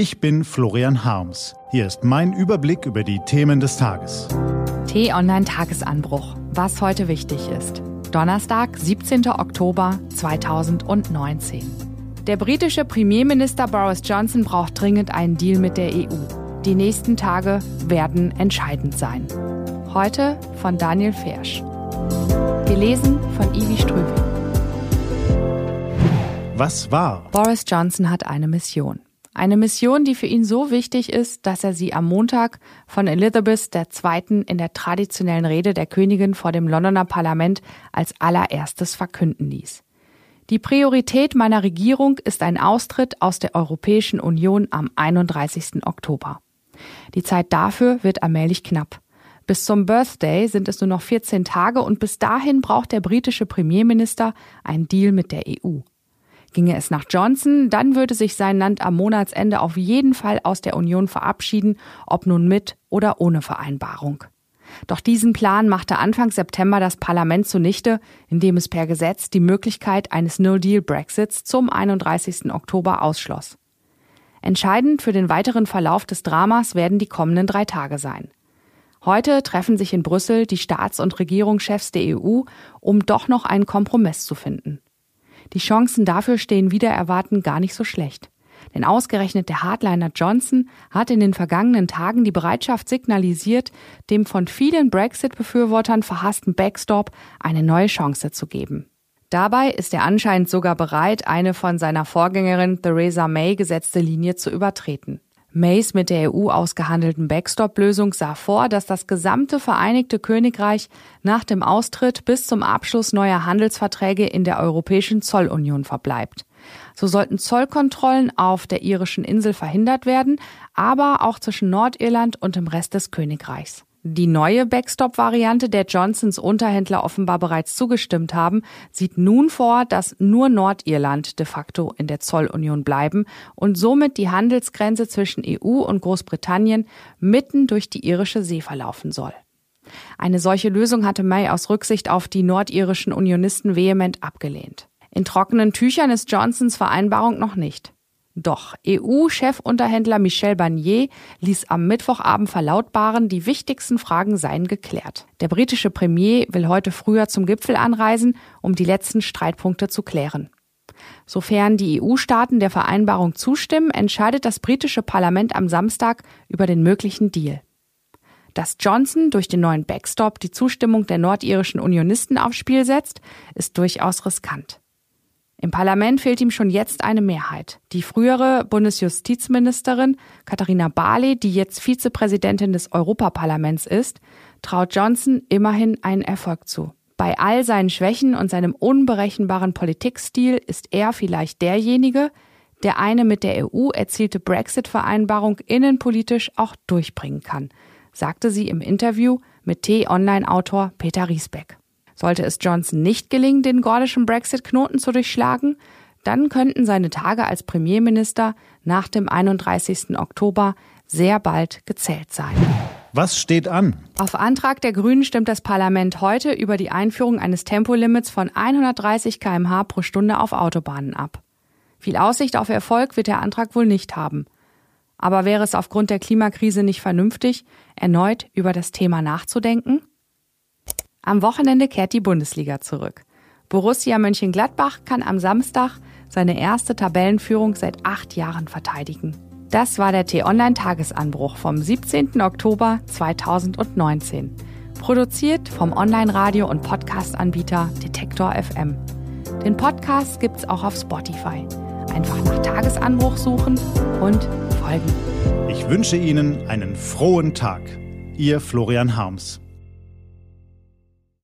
Ich bin Florian Harms. Hier ist mein Überblick über die Themen des Tages. T-Online Tagesanbruch. Was heute wichtig ist. Donnerstag, 17. Oktober 2019. Der britische Premierminister Boris Johnson braucht dringend einen Deal mit der EU. Die nächsten Tage werden entscheidend sein. Heute von Daniel Fersch. Gelesen von Ivi Strübing. Was war? Boris Johnson hat eine Mission. Eine Mission, die für ihn so wichtig ist, dass er sie am Montag von Elizabeth II. in der traditionellen Rede der Königin vor dem Londoner Parlament als allererstes verkünden ließ. Die Priorität meiner Regierung ist ein Austritt aus der Europäischen Union am 31. Oktober. Die Zeit dafür wird allmählich knapp. Bis zum Birthday sind es nur noch 14 Tage und bis dahin braucht der britische Premierminister einen Deal mit der EU. Ginge es nach Johnson, dann würde sich sein Land am Monatsende auf jeden Fall aus der Union verabschieden, ob nun mit oder ohne Vereinbarung. Doch diesen Plan machte Anfang September das Parlament zunichte, indem es per Gesetz die Möglichkeit eines No-Deal-Brexits zum 31. Oktober ausschloss. Entscheidend für den weiteren Verlauf des Dramas werden die kommenden drei Tage sein. Heute treffen sich in Brüssel die Staats- und Regierungschefs der EU, um doch noch einen Kompromiss zu finden. Die Chancen dafür stehen wieder erwarten gar nicht so schlecht. Denn ausgerechnet der Hardliner Johnson hat in den vergangenen Tagen die Bereitschaft signalisiert, dem von vielen Brexit-Befürwortern verhassten Backstop eine neue Chance zu geben. Dabei ist er anscheinend sogar bereit, eine von seiner Vorgängerin Theresa May gesetzte Linie zu übertreten. Mays mit der EU ausgehandelten Backstop-Lösung sah vor, dass das gesamte Vereinigte Königreich nach dem Austritt bis zum Abschluss neuer Handelsverträge in der Europäischen Zollunion verbleibt. So sollten Zollkontrollen auf der irischen Insel verhindert werden, aber auch zwischen Nordirland und dem Rest des Königreichs. Die neue Backstop-Variante, der Johnsons Unterhändler offenbar bereits zugestimmt haben, sieht nun vor, dass nur Nordirland de facto in der Zollunion bleiben und somit die Handelsgrenze zwischen EU und Großbritannien mitten durch die irische See verlaufen soll. Eine solche Lösung hatte May aus Rücksicht auf die nordirischen Unionisten vehement abgelehnt. In trockenen Tüchern ist Johnsons Vereinbarung noch nicht. Doch EU-Chefunterhändler Michel Barnier ließ am Mittwochabend verlautbaren, die wichtigsten Fragen seien geklärt. Der britische Premier will heute früher zum Gipfel anreisen, um die letzten Streitpunkte zu klären. Sofern die EU-Staaten der Vereinbarung zustimmen, entscheidet das britische Parlament am Samstag über den möglichen Deal. Dass Johnson durch den neuen Backstop die Zustimmung der nordirischen Unionisten aufs Spiel setzt, ist durchaus riskant. Im Parlament fehlt ihm schon jetzt eine Mehrheit. Die frühere Bundesjustizministerin Katharina Barley, die jetzt Vizepräsidentin des Europaparlaments ist, traut Johnson immerhin einen Erfolg zu. Bei all seinen Schwächen und seinem unberechenbaren Politikstil ist er vielleicht derjenige, der eine mit der EU erzielte Brexit-Vereinbarung innenpolitisch auch durchbringen kann, sagte sie im Interview mit T-Online-Autor Peter Riesbeck. Sollte es Johnson nicht gelingen, den gordischen Brexit-Knoten zu durchschlagen, dann könnten seine Tage als Premierminister nach dem 31. Oktober sehr bald gezählt sein. Was steht an? Auf Antrag der Grünen stimmt das Parlament heute über die Einführung eines Tempolimits von 130 kmh pro Stunde auf Autobahnen ab. Viel Aussicht auf Erfolg wird der Antrag wohl nicht haben. Aber wäre es aufgrund der Klimakrise nicht vernünftig, erneut über das Thema nachzudenken? Am Wochenende kehrt die Bundesliga zurück. Borussia Mönchengladbach kann am Samstag seine erste Tabellenführung seit acht Jahren verteidigen. Das war der T-Online-Tagesanbruch vom 17. Oktober 2019. Produziert vom Online-Radio- und Podcast-Anbieter Detektor FM. Den Podcast gibt's auch auf Spotify. Einfach nach Tagesanbruch suchen und folgen. Ich wünsche Ihnen einen frohen Tag. Ihr Florian Harms.